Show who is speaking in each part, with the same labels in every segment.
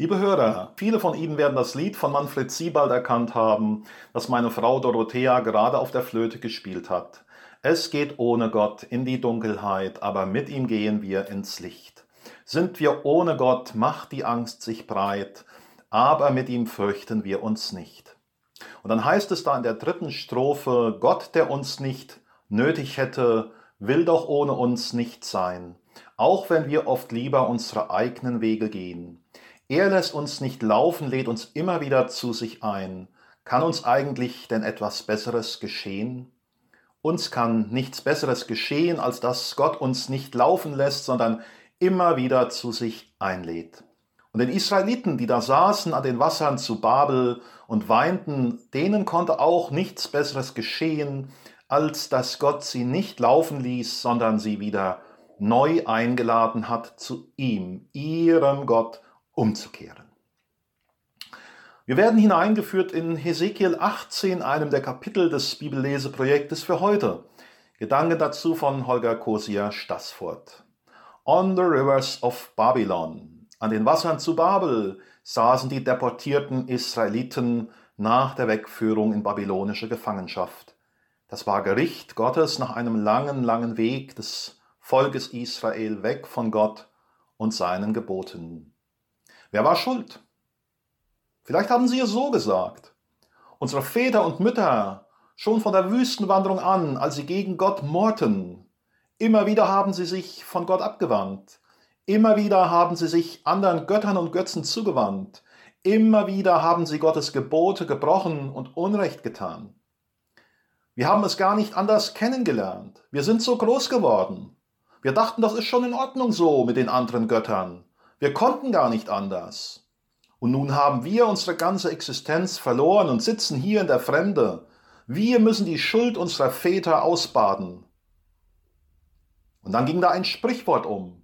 Speaker 1: Liebe Hörer, viele von Ihnen werden das Lied von Manfred Siebald erkannt haben, das meine Frau Dorothea gerade auf der Flöte gespielt hat. Es geht ohne Gott in die Dunkelheit, aber mit ihm gehen wir ins Licht. Sind wir ohne Gott, macht die Angst sich breit, aber mit ihm fürchten wir uns nicht. Und dann heißt es da in der dritten Strophe, Gott, der uns nicht nötig hätte, will doch ohne uns nicht sein, auch wenn wir oft lieber unsere eigenen Wege gehen. Er lässt uns nicht laufen, lädt uns immer wieder zu sich ein. Kann uns eigentlich denn etwas Besseres geschehen? Uns kann nichts Besseres geschehen, als dass Gott uns nicht laufen lässt, sondern immer wieder zu sich einlädt. Und den Israeliten, die da saßen an den Wassern zu Babel und weinten, denen konnte auch nichts Besseres geschehen, als dass Gott sie nicht laufen ließ, sondern sie wieder neu eingeladen hat zu ihm, ihrem Gott, umzukehren. Wir werden hineingeführt in Hesekiel 18, einem der Kapitel des Bibelleseprojektes für heute. Gedanken dazu von Holger Kosia Stassfurt. On the rivers of Babylon. An den Wassern zu Babel saßen die deportierten Israeliten nach der Wegführung in babylonische Gefangenschaft. Das war Gericht Gottes nach einem langen, langen Weg des Volkes Israel weg von Gott und seinen Geboten. Wer war schuld? Vielleicht haben sie es so gesagt. Unsere Väter und Mütter, schon von der Wüstenwanderung an, als sie gegen Gott mordten, immer wieder haben sie sich von Gott abgewandt. Immer wieder haben sie sich anderen Göttern und Götzen zugewandt. Immer wieder haben sie Gottes Gebote gebrochen und Unrecht getan. Wir haben es gar nicht anders kennengelernt. Wir sind so groß geworden. Wir dachten, das ist schon in Ordnung so mit den anderen Göttern. Wir konnten gar nicht anders. Und nun haben wir unsere ganze Existenz verloren und sitzen hier in der Fremde. Wir müssen die Schuld unserer Väter ausbaden. Und dann ging da ein Sprichwort um.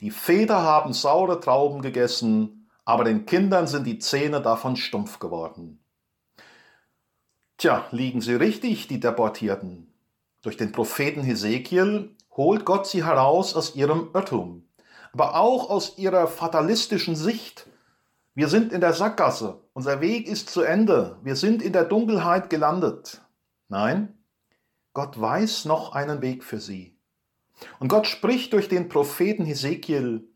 Speaker 1: Die Väter haben saure Trauben gegessen, aber den Kindern sind die Zähne davon stumpf geworden. Tja, liegen sie richtig, die Deportierten. Durch den Propheten Hesekiel holt Gott sie heraus aus ihrem Irrtum aber auch aus ihrer fatalistischen Sicht. Wir sind in der Sackgasse, unser Weg ist zu Ende, wir sind in der Dunkelheit gelandet. Nein, Gott weiß noch einen Weg für sie. Und Gott spricht durch den Propheten Hesekiel.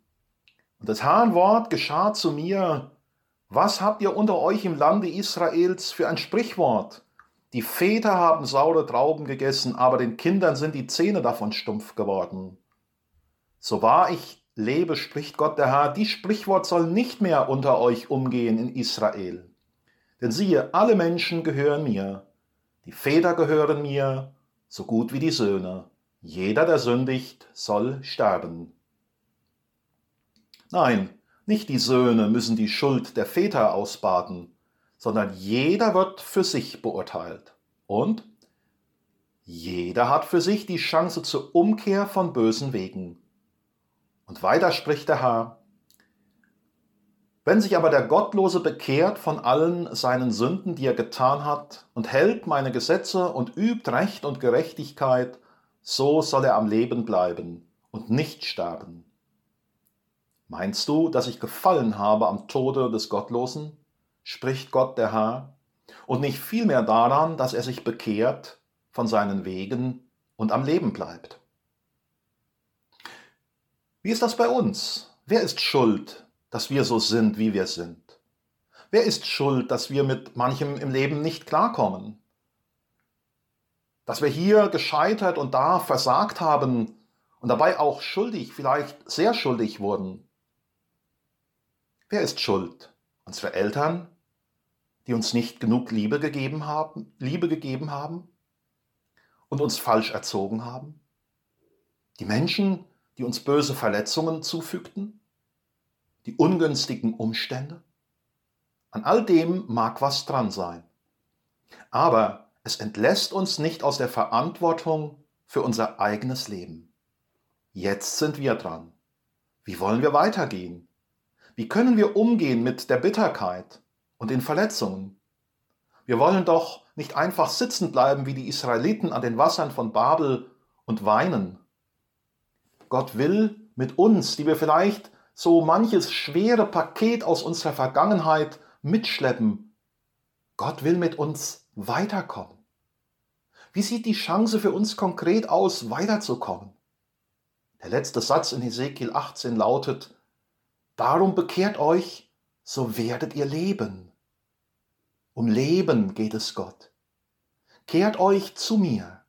Speaker 1: Und das Herrn geschah zu mir, was habt ihr unter euch im Lande Israels für ein Sprichwort? Die Väter haben saure Trauben gegessen, aber den Kindern sind die Zähne davon stumpf geworden. So wahr ich lebe, spricht Gott der Herr, die Sprichwort soll nicht mehr unter euch umgehen in Israel. Denn siehe, alle Menschen gehören mir, die Väter gehören mir, so gut wie die Söhne. Jeder, der sündigt, soll sterben. Nein, nicht die Söhne müssen die Schuld der Väter ausbaden, sondern jeder wird für sich beurteilt. Und jeder hat für sich die Chance zur Umkehr von bösen Wegen. Und weiter spricht der Herr, wenn sich aber der Gottlose bekehrt von allen seinen Sünden, die er getan hat, und hält meine Gesetze und übt Recht und Gerechtigkeit, so soll er am Leben bleiben und nicht sterben. Meinst du, dass ich gefallen habe am Tode des Gottlosen? spricht Gott der Herr, und nicht vielmehr daran, dass er sich bekehrt von seinen Wegen und am Leben bleibt. Wie ist das bei uns? Wer ist schuld, dass wir so sind, wie wir sind? Wer ist schuld, dass wir mit manchem im Leben nicht klarkommen? Dass wir hier gescheitert und da versagt haben und dabei auch schuldig, vielleicht sehr schuldig wurden? Wer ist schuld? Unsere Eltern, die uns nicht genug Liebe gegeben haben, Liebe gegeben haben und uns falsch erzogen haben? Die Menschen, die uns böse Verletzungen zufügten? Die ungünstigen Umstände? An all dem mag was dran sein. Aber es entlässt uns nicht aus der Verantwortung für unser eigenes Leben. Jetzt sind wir dran. Wie wollen wir weitergehen? Wie können wir umgehen mit der Bitterkeit und den Verletzungen? Wir wollen doch nicht einfach sitzen bleiben wie die Israeliten an den Wassern von Babel und weinen Gott will mit uns, die wir vielleicht so manches schwere Paket aus unserer Vergangenheit mitschleppen. Gott will mit uns weiterkommen. Wie sieht die Chance für uns konkret aus, weiterzukommen? Der letzte Satz in Hesekiel 18 lautet, Darum bekehrt euch, so werdet ihr leben. Um Leben geht es Gott. Kehrt euch zu mir.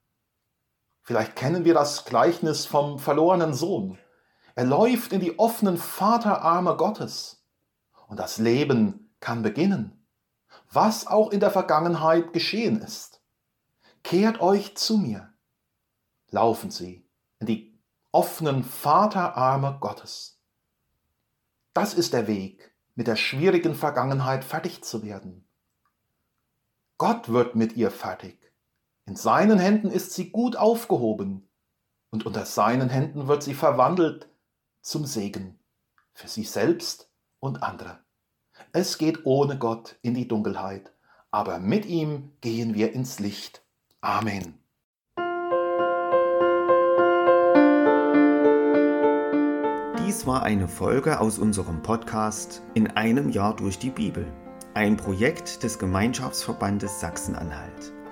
Speaker 1: Vielleicht kennen wir das Gleichnis vom verlorenen Sohn. Er läuft in die offenen Vaterarme Gottes und das Leben kann beginnen, was auch in der Vergangenheit geschehen ist. Kehrt euch zu mir. Laufen Sie in die offenen Vaterarme Gottes. Das ist der Weg, mit der schwierigen Vergangenheit fertig zu werden. Gott wird mit ihr fertig. In seinen Händen ist sie gut aufgehoben und unter seinen Händen wird sie verwandelt zum Segen für sich selbst und andere. Es geht ohne Gott in die Dunkelheit, aber mit ihm gehen wir ins Licht. Amen.
Speaker 2: Dies war eine Folge aus unserem Podcast In einem Jahr durch die Bibel, ein Projekt des Gemeinschaftsverbandes Sachsen-Anhalt.